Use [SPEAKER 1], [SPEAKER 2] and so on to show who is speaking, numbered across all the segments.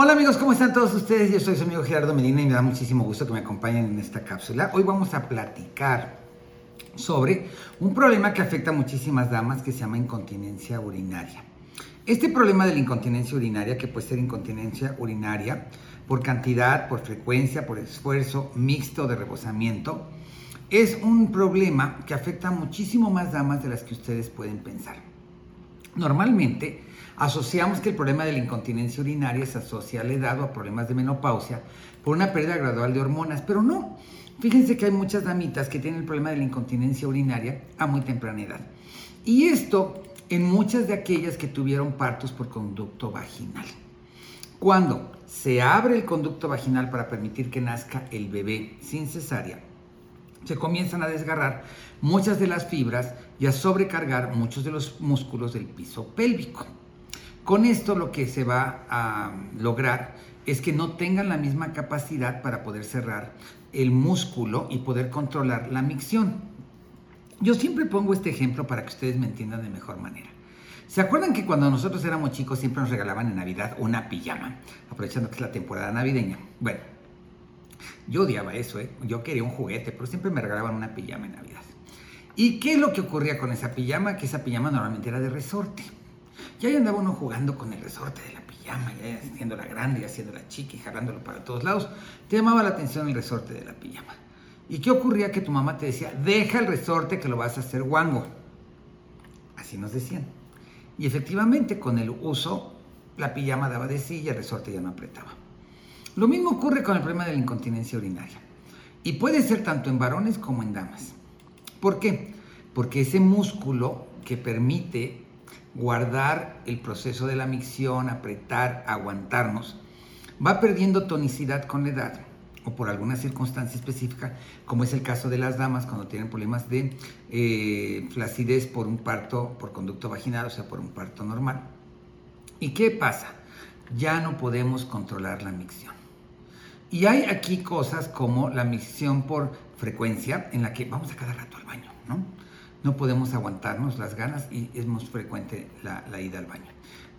[SPEAKER 1] Hola amigos, ¿cómo están todos ustedes? Yo soy su amigo Gerardo Medina y me da muchísimo gusto que me acompañen en esta cápsula. Hoy vamos a platicar sobre un problema que afecta a muchísimas damas que se llama incontinencia urinaria. Este problema de la incontinencia urinaria, que puede ser incontinencia urinaria por cantidad, por frecuencia, por esfuerzo, mixto de rebosamiento, es un problema que afecta a muchísimo más damas de las que ustedes pueden pensar. Normalmente asociamos que el problema de la incontinencia urinaria se asocia a la edad o a problemas de menopausia por una pérdida gradual de hormonas, pero no. Fíjense que hay muchas damitas que tienen el problema de la incontinencia urinaria a muy temprana edad. Y esto en muchas de aquellas que tuvieron partos por conducto vaginal. Cuando se abre el conducto vaginal para permitir que nazca el bebé sin cesárea, se comienzan a desgarrar muchas de las fibras y a sobrecargar muchos de los músculos del piso pélvico. Con esto lo que se va a lograr es que no tengan la misma capacidad para poder cerrar el músculo y poder controlar la micción. Yo siempre pongo este ejemplo para que ustedes me entiendan de mejor manera. ¿Se acuerdan que cuando nosotros éramos chicos siempre nos regalaban en Navidad una pijama? Aprovechando que es la temporada navideña. Bueno, yo odiaba eso, ¿eh? Yo quería un juguete, pero siempre me regalaban una pijama en Navidad. ¿Y qué es lo que ocurría con esa pijama? Que esa pijama normalmente era de resorte. Y ahí andaba uno jugando con el resorte de la pijama, y haciéndola grande y haciéndola chica y jalándolo para todos lados. Te llamaba la atención el resorte de la pijama. ¿Y qué ocurría? Que tu mamá te decía, deja el resorte que lo vas a hacer guango. Así nos decían. Y efectivamente, con el uso, la pijama daba de sí y el resorte ya no apretaba. Lo mismo ocurre con el problema de la incontinencia urinaria. Y puede ser tanto en varones como en damas. ¿Por qué? Porque ese músculo que permite guardar el proceso de la micción, apretar, aguantarnos, va perdiendo tonicidad con la edad o por alguna circunstancia específica, como es el caso de las damas cuando tienen problemas de eh, flacidez por un parto por conducto vaginal, o sea, por un parto normal. ¿Y qué pasa? Ya no podemos controlar la micción. Y hay aquí cosas como la micción por frecuencia, en la que vamos a cada rato al baño, ¿no? no podemos aguantarnos las ganas y es muy frecuente la, ida al baño.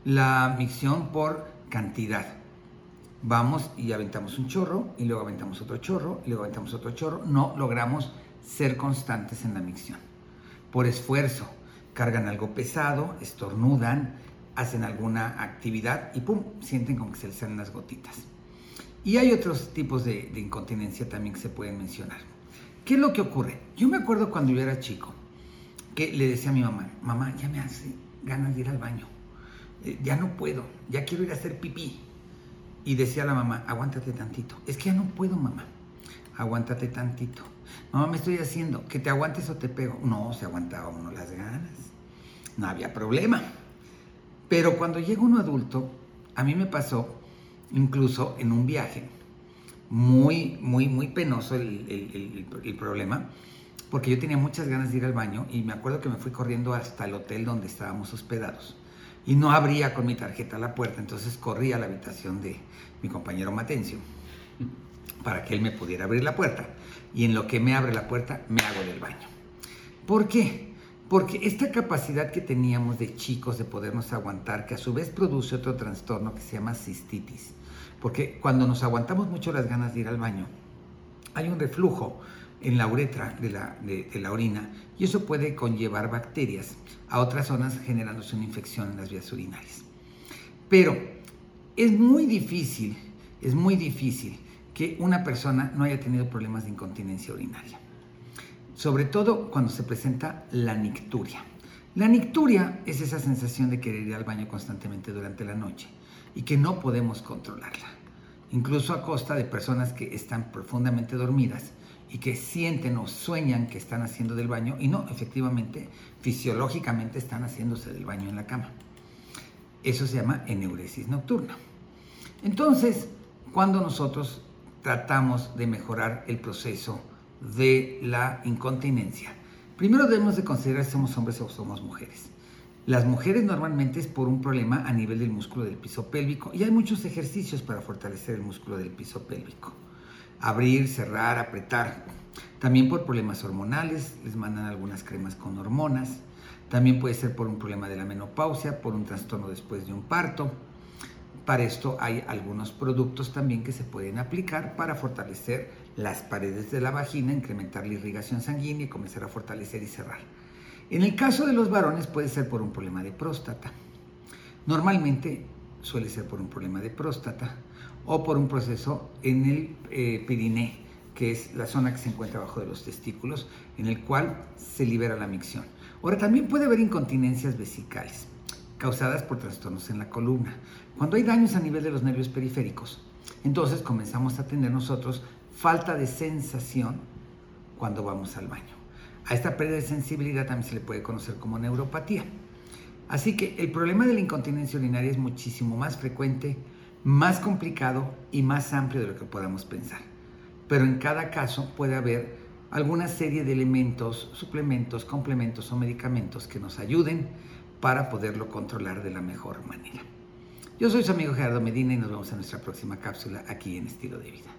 [SPEAKER 1] La micción por cantidad. Vamos y aventamos un chorro y luego aventamos otro chorro y luego aventamos otro chorro. No logramos ser constantes en la micción. Por esfuerzo, cargan algo pesado, estornudan, hacen alguna actividad y pum, sienten como que se les salen las gotitas. Y hay otros tipos de, incontinencia también que se pueden mencionar. ¿Qué es lo que ocurre? Yo me acuerdo cuando yo era chico, que le decía a mi mamá, mamá, ya me hace ganas de ir al baño, eh, ya no puedo, ya quiero ir a hacer pipí. Y decía la mamá, aguántate tantito, es que ya no puedo, mamá, aguántate tantito. Mamá, me estoy haciendo, que te aguantes o te pego. No, se aguantaba uno las ganas, no había problema. Pero cuando llega uno adulto, a mí me pasó incluso en un viaje, muy, muy, muy penoso el, el problema porque yo tenía muchas ganas de ir al baño y me acuerdo que me fui corriendo hasta el hotel donde estábamos hospedados. Y no abría con mi tarjeta la puerta, entonces corrí a la habitación de mi compañero Matencio para que él me pudiera abrir la puerta. Y en lo que me abre la puerta, me hago del baño. ¿Por qué? Porque esta capacidad que teníamos de chicos de podernos aguantar, que a su vez produce otro trastorno que se llama cistitis. Porque cuando nos aguantamos mucho las ganas de ir al baño, hay un reflujo en la uretra de la, orina y eso puede conllevar bacterias a otras zonas generándose una infección en las vías urinarias. Pero es muy difícil, es muy difícil que una persona no haya tenido problemas de incontinencia urinaria. Sobre todo cuando se presenta la nicturia. La nicturia es esa sensación de querer ir al baño constantemente durante la noche y que no podemos controlarla, incluso a costa de personas que están profundamente dormidas y que sienten o sueñan que están haciendo del baño y no, efectivamente, fisiológicamente están haciéndose del baño en la cama. Eso se llama eneuresis nocturna. Entonces, cuando nosotros tratamos de mejorar el proceso de la incontinencia, primero debemos de considerar si somos hombres o somos mujeres. Las mujeres normalmente es por un problema a nivel del músculo del piso pélvico y hay muchos ejercicios para fortalecer el músculo del piso pélvico. Abrir, cerrar, apretar. También por problemas hormonales, les mandan algunas cremas con hormonas. También puede ser por un problema de la menopausia, por un trastorno después de un parto. Para esto hay algunos productos también que se pueden aplicar para fortalecer las paredes de la vagina, incrementar la irrigación sanguínea y comenzar a fortalecer y cerrar. En el caso de los varones puede ser por un problema de próstata. Normalmente suele ser por un problema de próstata o por un proceso en el eh, que es la zona que se encuentra abajo de los testículos, en el cual se libera la micción. Ahora también puede haber incontinencias vesicales causadas por trastornos en la columna. Cuando hay daños a nivel de los nervios periféricos, entonces comenzamos a tener nosotros falta de sensación cuando vamos al baño. A esta pérdida de sensibilidad también se le puede conocer como neuropatía. Así que el problema de la incontinencia urinaria es muchísimo más frecuente, más complicado y más amplio de lo que podamos pensar. Pero en cada caso puede haber alguna serie de elementos, suplementos, complementos o medicamentos que nos ayuden para poderlo controlar de la mejor manera. Yo soy su amigo Gerardo Medina y nos vemos en nuestra próxima cápsula aquí en Estilo de Vida.